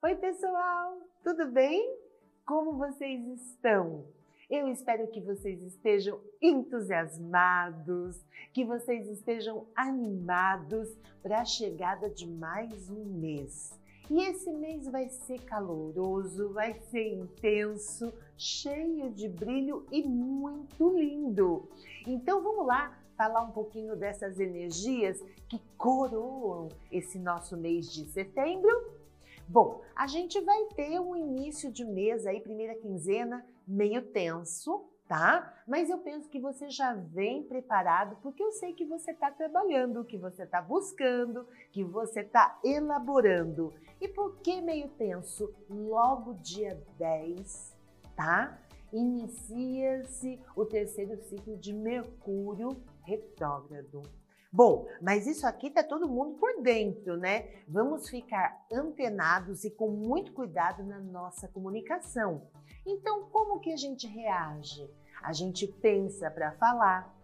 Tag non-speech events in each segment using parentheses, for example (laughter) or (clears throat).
Oi, pessoal, tudo bem? Como vocês estão? Eu espero que vocês estejam entusiasmados, que vocês estejam animados para a chegada de mais um mês. E esse mês vai ser caloroso, vai ser intenso, cheio de brilho e muito lindo. Então vamos lá falar um pouquinho dessas energias que coroam esse nosso mês de setembro Bom, a gente vai ter um início de mês aí, primeira quinzena, meio tenso, tá? Mas eu penso que você já vem preparado, porque eu sei que você está trabalhando, que você está buscando, que você está elaborando. E por que meio tenso? Logo dia 10, tá? Inicia-se o terceiro ciclo de Mercúrio retrógrado. Bom, mas isso aqui tá todo mundo por dentro, né? Vamos ficar antenados e com muito cuidado na nossa comunicação. Então, como que a gente reage? A gente pensa para falar,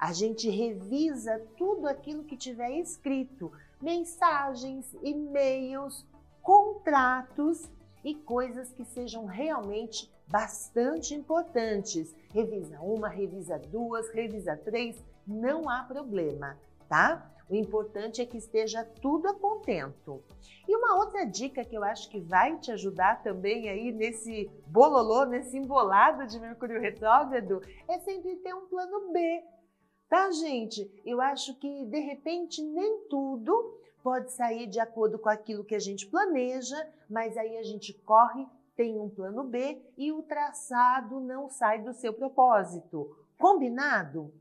a gente revisa tudo aquilo que tiver escrito, mensagens, e-mails, contratos e coisas que sejam realmente bastante importantes. Revisa uma, revisa duas, revisa três, não há problema, tá? O importante é que esteja tudo a contento. E uma outra dica que eu acho que vai te ajudar também aí nesse bololô, nesse embolado de Mercúrio retrógrado, é sempre ter um plano B. Tá, gente? Eu acho que de repente nem tudo pode sair de acordo com aquilo que a gente planeja, mas aí a gente corre, tem um plano B e o traçado não sai do seu propósito. Combinado?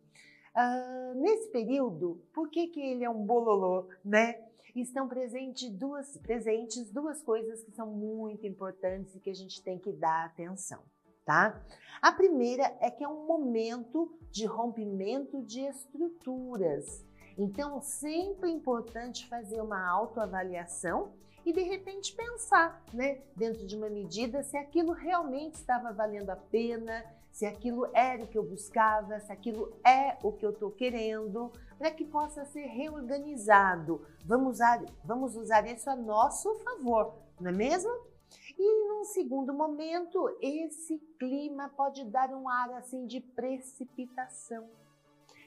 Uh, nesse período, por que, que ele é um bololô, né? Estão presente duas, presentes duas coisas que são muito importantes e que a gente tem que dar atenção, tá? A primeira é que é um momento de rompimento de estruturas. Então, sempre é importante fazer uma autoavaliação e de repente pensar, né, dentro de uma medida, se aquilo realmente estava valendo a pena, se aquilo era o que eu buscava, se aquilo é o que eu estou querendo, para que possa ser reorganizado. Vamos usar, vamos usar isso a nosso favor, não é mesmo? E num segundo momento, esse clima pode dar um ar assim de precipitação.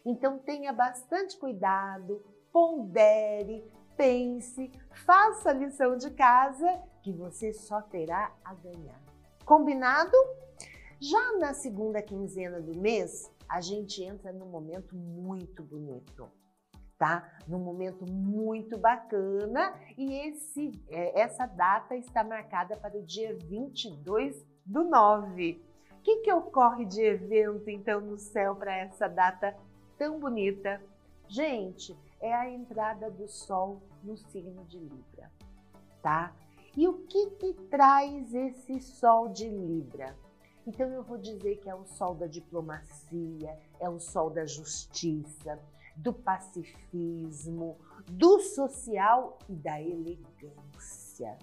Então tenha bastante cuidado, pondere, pense, faça a lição de casa que você só terá a ganhar. Combinado? Já na segunda quinzena do mês, a gente entra num momento muito bonito, tá? Num momento muito bacana e esse, é, essa data está marcada para o dia 22 do 9. O que, que ocorre de evento então no céu para essa data tão bonita? Gente, é a entrada do Sol no signo de Libra, tá? E o que, que traz esse Sol de Libra? Então eu vou dizer que é o sol da diplomacia, é o sol da justiça, do pacifismo, do social e da elegância.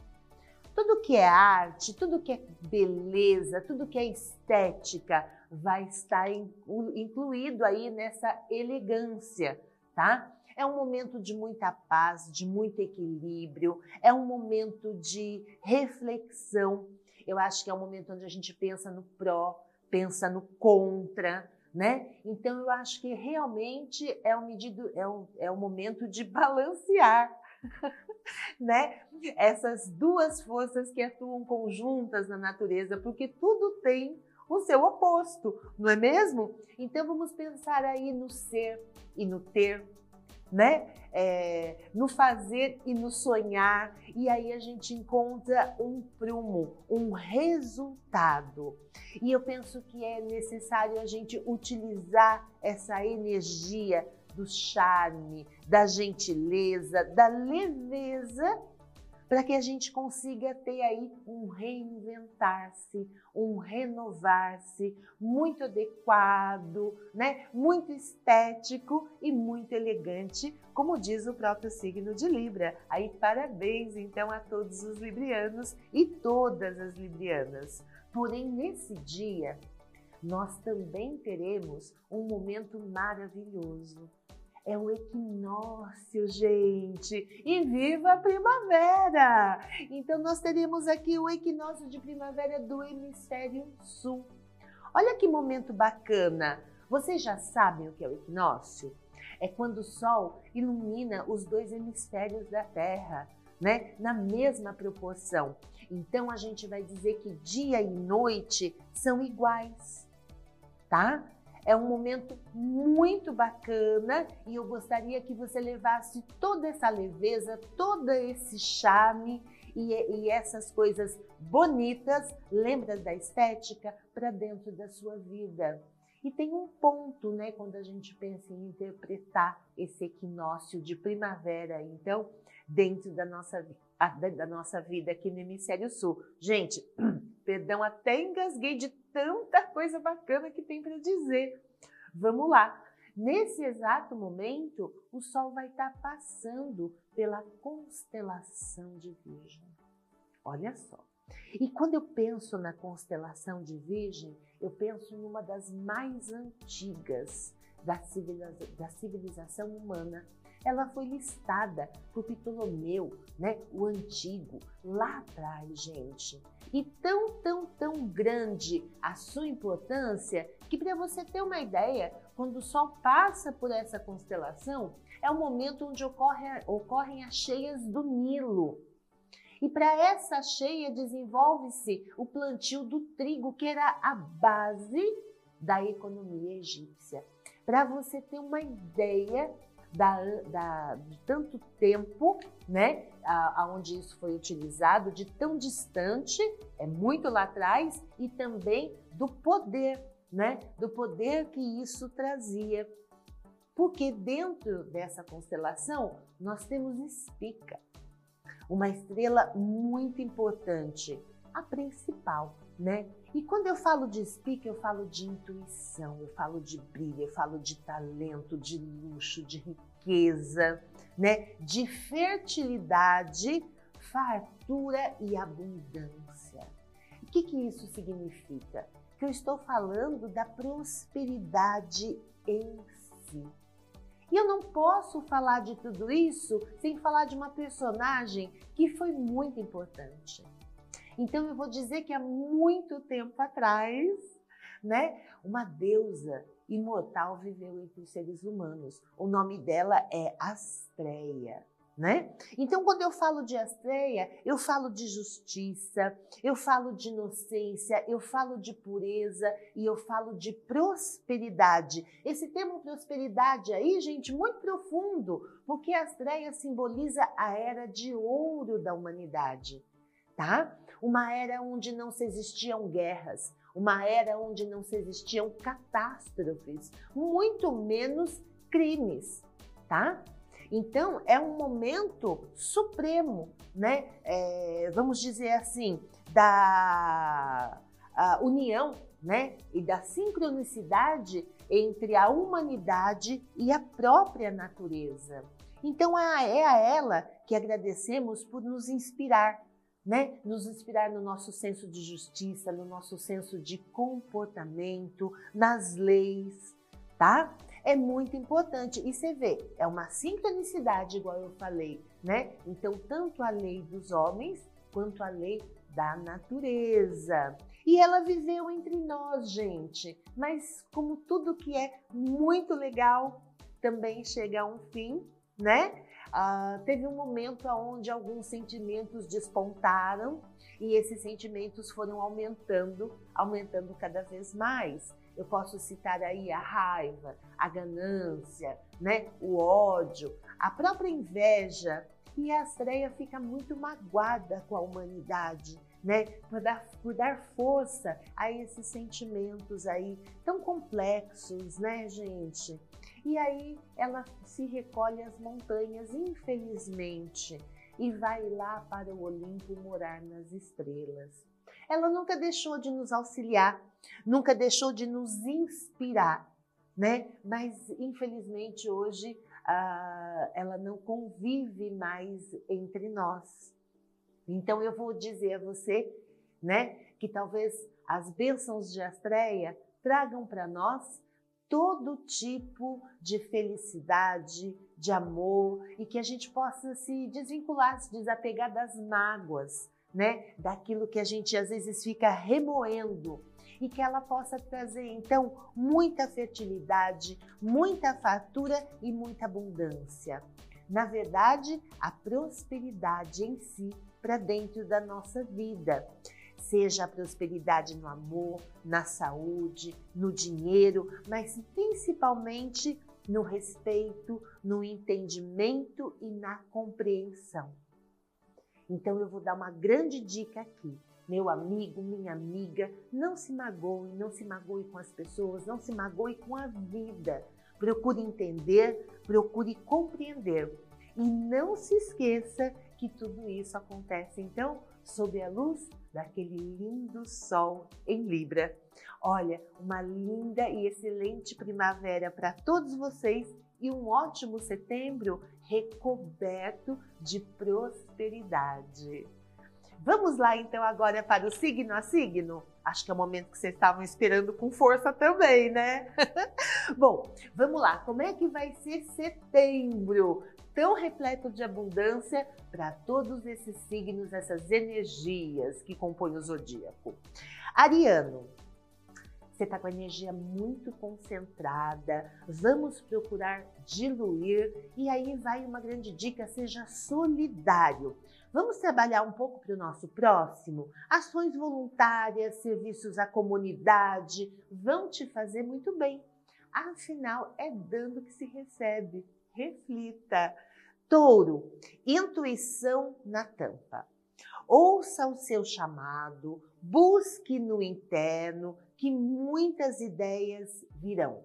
Tudo que é arte, tudo que é beleza, tudo que é estética vai estar incluído aí nessa elegância, tá? É um momento de muita paz, de muito equilíbrio, é um momento de reflexão eu acho que é o momento onde a gente pensa no pró, pensa no contra, né? Então eu acho que realmente é o medido, é o, é o momento de balancear, (laughs) né? Essas duas forças que atuam conjuntas na natureza, porque tudo tem o seu oposto, não é mesmo? Então vamos pensar aí no ser e no ter, né? É, no fazer e no sonhar, e aí a gente encontra um prumo, um resultado. E eu penso que é necessário a gente utilizar essa energia do charme, da gentileza, da leveza para que a gente consiga ter aí um reinventar-se, um renovar-se muito adequado, né? Muito estético e muito elegante, como diz o próprio signo de Libra. Aí parabéns então a todos os librianos e todas as librianas. Porém, nesse dia, nós também teremos um momento maravilhoso. É o equinócio, gente. E viva a primavera! Então, nós teremos aqui o equinócio de primavera do hemisfério sul. Olha que momento bacana! Vocês já sabem o que é o equinócio? É quando o Sol ilumina os dois hemisférios da Terra, né? Na mesma proporção. Então, a gente vai dizer que dia e noite são iguais, tá? É um momento muito bacana e eu gostaria que você levasse toda essa leveza, todo esse charme e, e essas coisas bonitas, lembra da estética, para dentro da sua vida. E tem um ponto, né, quando a gente pensa em interpretar esse equinócio de primavera, então, dentro da nossa, da nossa vida aqui no Hemisfério Sul. Gente, (clears throat) perdão, até engasguei de tanta coisa bacana que tem para dizer. Vamos lá. Nesse exato momento, o Sol vai estar passando pela constelação de Virgem. Olha só. E quando eu penso na constelação de Virgem, eu penso numa das mais antigas da, da civilização humana. Ela foi listada por Ptolomeu, né, o antigo, lá atrás, gente. E tão, tão, tão grande a sua importância que, para você ter uma ideia, quando o Sol passa por essa constelação, é o momento onde ocorre, ocorrem as cheias do Nilo. E para essa cheia desenvolve-se o plantio do trigo, que era a base da economia egípcia. Para você ter uma ideia da, da, de tanto tempo, né, aonde isso foi utilizado, de tão distante, é muito lá atrás, e também do poder, né, do poder que isso trazia. Porque dentro dessa constelação nós temos Espica, uma estrela muito importante, a principal, né? E quando eu falo de speak, eu falo de intuição, eu falo de brilho, eu falo de talento, de luxo, de riqueza, né? De fertilidade, fartura e abundância. O que, que isso significa? Que eu estou falando da prosperidade em si. E eu não posso falar de tudo isso sem falar de uma personagem que foi muito importante. Então eu vou dizer que há muito tempo atrás, né, uma deusa imortal viveu entre os seres humanos. O nome dela é Astreia. Né? Então, quando eu falo de Astreia, eu falo de justiça, eu falo de inocência, eu falo de pureza e eu falo de prosperidade. Esse termo prosperidade aí, gente, muito profundo, porque Astreia simboliza a era de ouro da humanidade, tá? uma era onde não se existiam guerras, uma era onde não se existiam catástrofes, muito menos crimes, tá? Então é um momento supremo, né? É, vamos dizer assim, da união, né? E da sincronicidade entre a humanidade e a própria natureza. Então é a ela que agradecemos por nos inspirar, né? Nos inspirar no nosso senso de justiça, no nosso senso de comportamento, nas leis, tá? É muito importante. E você vê, é uma sincronicidade, igual eu falei, né? Então, tanto a lei dos homens quanto a lei da natureza. E ela viveu entre nós, gente. Mas como tudo que é muito legal também chega a um fim, né? Ah, teve um momento onde alguns sentimentos despontaram e esses sentimentos foram aumentando, aumentando cada vez mais. Eu posso citar aí a raiva, a ganância, né, o ódio, a própria inveja. E a Astreia fica muito magoada com a humanidade, né, por dar, por dar força a esses sentimentos aí tão complexos, né, gente? E aí ela se recolhe às montanhas, infelizmente, e vai lá para o Olimpo morar nas estrelas. Ela nunca deixou de nos auxiliar, nunca deixou de nos inspirar, né? Mas infelizmente hoje ah, ela não convive mais entre nós. Então eu vou dizer a você, né, que talvez as bênçãos de Astreia tragam para nós todo tipo de felicidade, de amor e que a gente possa se desvincular, se desapegar das mágoas, né? Daquilo que a gente às vezes fica remoendo e que ela possa trazer então muita fertilidade, muita fartura e muita abundância. Na verdade, a prosperidade em si para dentro da nossa vida seja a prosperidade no amor, na saúde, no dinheiro, mas principalmente no respeito, no entendimento e na compreensão. Então eu vou dar uma grande dica aqui. Meu amigo, minha amiga, não se magoe, não se magoe com as pessoas, não se magoe com a vida. Procure entender, procure compreender. E não se esqueça que tudo isso acontece então sob a luz daquele lindo sol em Libra. Olha, uma linda e excelente primavera para todos vocês e um ótimo setembro recoberto de prosperidade. Vamos lá então agora para o signo a signo? Acho que é o momento que vocês estavam esperando com força também, né? (laughs) Bom, vamos lá. Como é que vai ser setembro? Tão repleto de abundância para todos esses signos, essas energias que compõem o zodíaco. Ariano, você está com a energia muito concentrada, vamos procurar diluir e aí vai uma grande dica, seja solidário. Vamos trabalhar um pouco para o nosso próximo? Ações voluntárias, serviços à comunidade vão te fazer muito bem. Afinal, é dando que se recebe. Reflita. Touro, intuição na tampa. Ouça o seu chamado, busque no interno que muitas ideias virão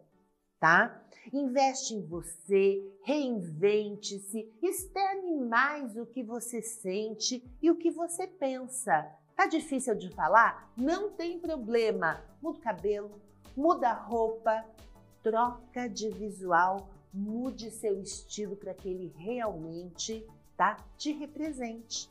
tá? Investe em você, reinvente-se, externe mais o que você sente e o que você pensa. Tá difícil de falar? Não tem problema. Muda o cabelo, muda a roupa, troca de visual, mude seu estilo para que ele realmente tá, te represente.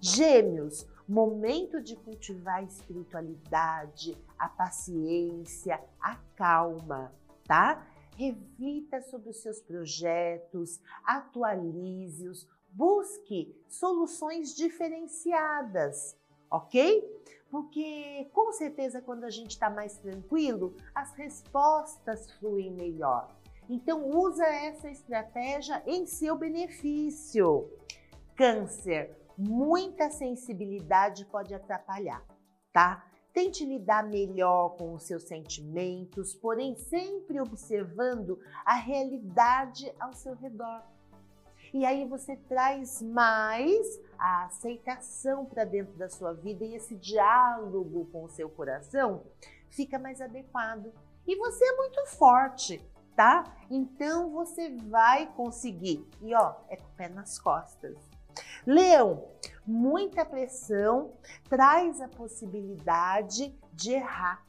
Gêmeos, momento de cultivar a espiritualidade, a paciência, a calma tá? Reflita sobre os seus projetos, atualize-os, busque soluções diferenciadas, ok? Porque com certeza quando a gente está mais tranquilo, as respostas fluem melhor. Então usa essa estratégia em seu benefício. Câncer, muita sensibilidade pode atrapalhar, tá? Tente lidar melhor com os seus sentimentos, porém sempre observando a realidade ao seu redor. E aí você traz mais a aceitação para dentro da sua vida e esse diálogo com o seu coração fica mais adequado. E você é muito forte, tá? Então você vai conseguir. E ó, é com o pé nas costas. Leão, muita pressão traz a possibilidade de errar.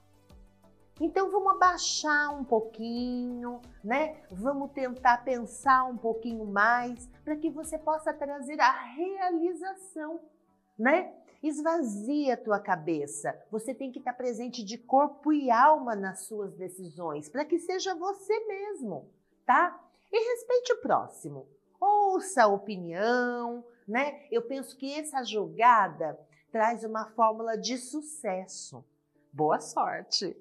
Então vamos abaixar um pouquinho, né? Vamos tentar pensar um pouquinho mais para que você possa trazer a realização, né? Esvazia a tua cabeça. Você tem que estar presente de corpo e alma nas suas decisões, para que seja você mesmo, tá? E respeite o próximo. Ouça a opinião, né? Eu penso que essa jogada traz uma fórmula de sucesso. Boa sorte!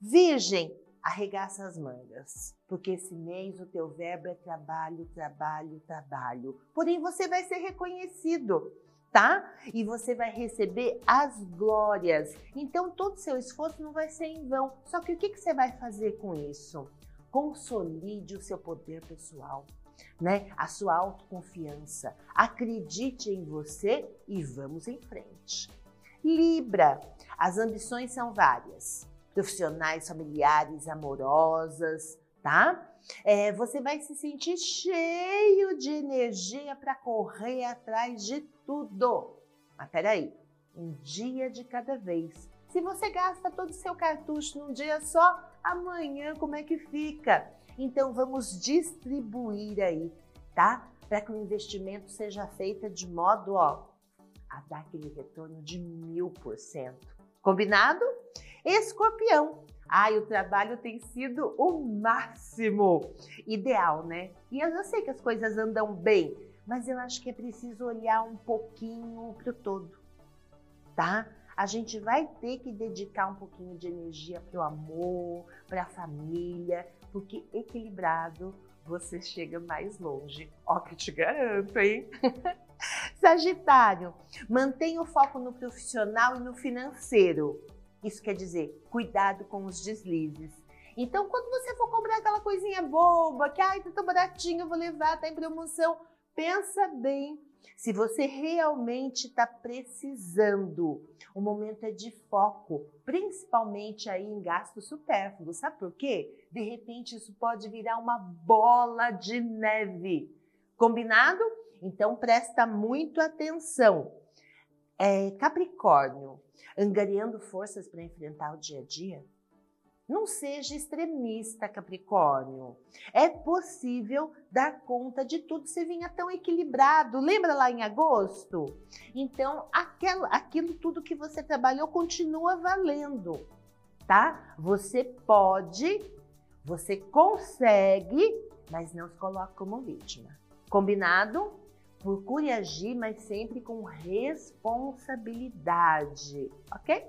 Virgem, arregaça as mangas, porque esse mês o teu verbo é trabalho, trabalho, trabalho. Porém, você vai ser reconhecido, tá? E você vai receber as glórias. Então, todo o seu esforço não vai ser em vão. Só que o que, que você vai fazer com isso? Consolide o seu poder pessoal né? A sua autoconfiança. Acredite em você e vamos em frente. Libra, as ambições são várias, profissionais, familiares, amorosas, tá? É, você vai se sentir cheio de energia para correr atrás de tudo. Mas peraí, um dia de cada vez. Se você gasta todo o seu cartucho num dia só, amanhã como é que fica? Então vamos distribuir aí, tá? Para que o investimento seja feito de modo, ó, a dar aquele retorno de mil por cento. Combinado? Escorpião. Ai, o trabalho tem sido o máximo. Ideal, né? E eu já sei que as coisas andam bem, mas eu acho que é preciso olhar um pouquinho para o todo, tá? A gente vai ter que dedicar um pouquinho de energia para o amor, para a família, porque equilibrado você chega mais longe. Ó, que te garanto, hein? (laughs) Sagitário, mantenha o foco no profissional e no financeiro. Isso quer dizer, cuidado com os deslizes. Então, quando você for comprar aquela coisinha boba, que ai, tá tão baratinho, eu vou levar, tá em promoção, pensa bem se você realmente está precisando. O momento é de foco, principalmente aí em gastos supérfluos. Sabe por quê? De repente isso pode virar uma bola de neve. Combinado? Então presta muito atenção. É, Capricórnio, angariando forças para enfrentar o dia a dia? Não seja extremista, Capricórnio. É possível dar conta de tudo se vinha tão equilibrado. Lembra lá em agosto? Então, aquilo, aquilo tudo que você trabalhou continua valendo, tá? Você pode, você consegue, mas não se coloque como vítima. Combinado? Procure agir, mas sempre com responsabilidade, ok?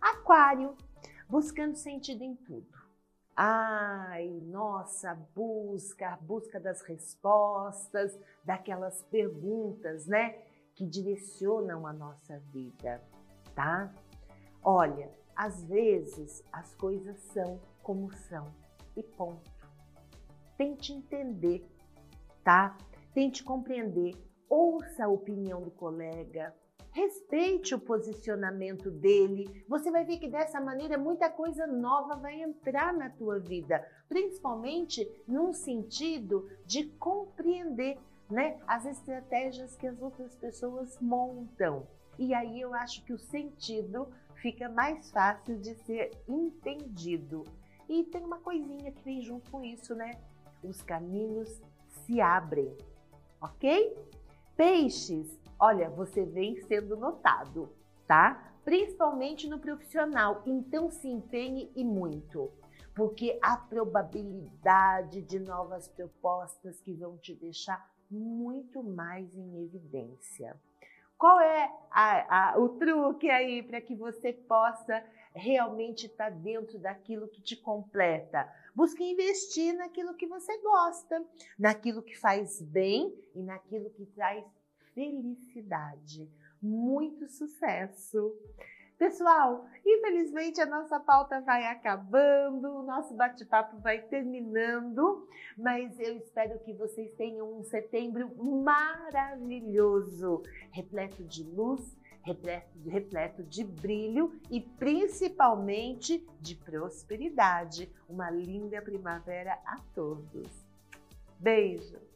Aquário buscando sentido em tudo. Ai, nossa, busca, busca das respostas, daquelas perguntas, né, que direcionam a nossa vida, tá? Olha, às vezes as coisas são como são e ponto. Tente entender, tá? Tente compreender. Ouça a opinião do colega, Respeite o posicionamento dele. Você vai ver que dessa maneira muita coisa nova vai entrar na tua vida, principalmente num sentido de compreender, né, as estratégias que as outras pessoas montam. E aí eu acho que o sentido fica mais fácil de ser entendido. E tem uma coisinha que vem junto com isso, né? Os caminhos se abrem, ok? Peixes, olha, você vem sendo notado, tá? Principalmente no profissional, então se empenhe e muito, porque a probabilidade de novas propostas que vão te deixar muito mais em evidência. Qual é a, a, o truque aí para que você possa realmente estar tá dentro daquilo que te completa? Busque investir naquilo que você gosta, naquilo que faz bem e naquilo que traz felicidade. Muito sucesso! Pessoal, infelizmente a nossa pauta vai acabando, o nosso bate-papo vai terminando, mas eu espero que vocês tenham um setembro maravilhoso, repleto de luz, repleto, repleto de brilho e principalmente de prosperidade. Uma linda primavera a todos. Beijo!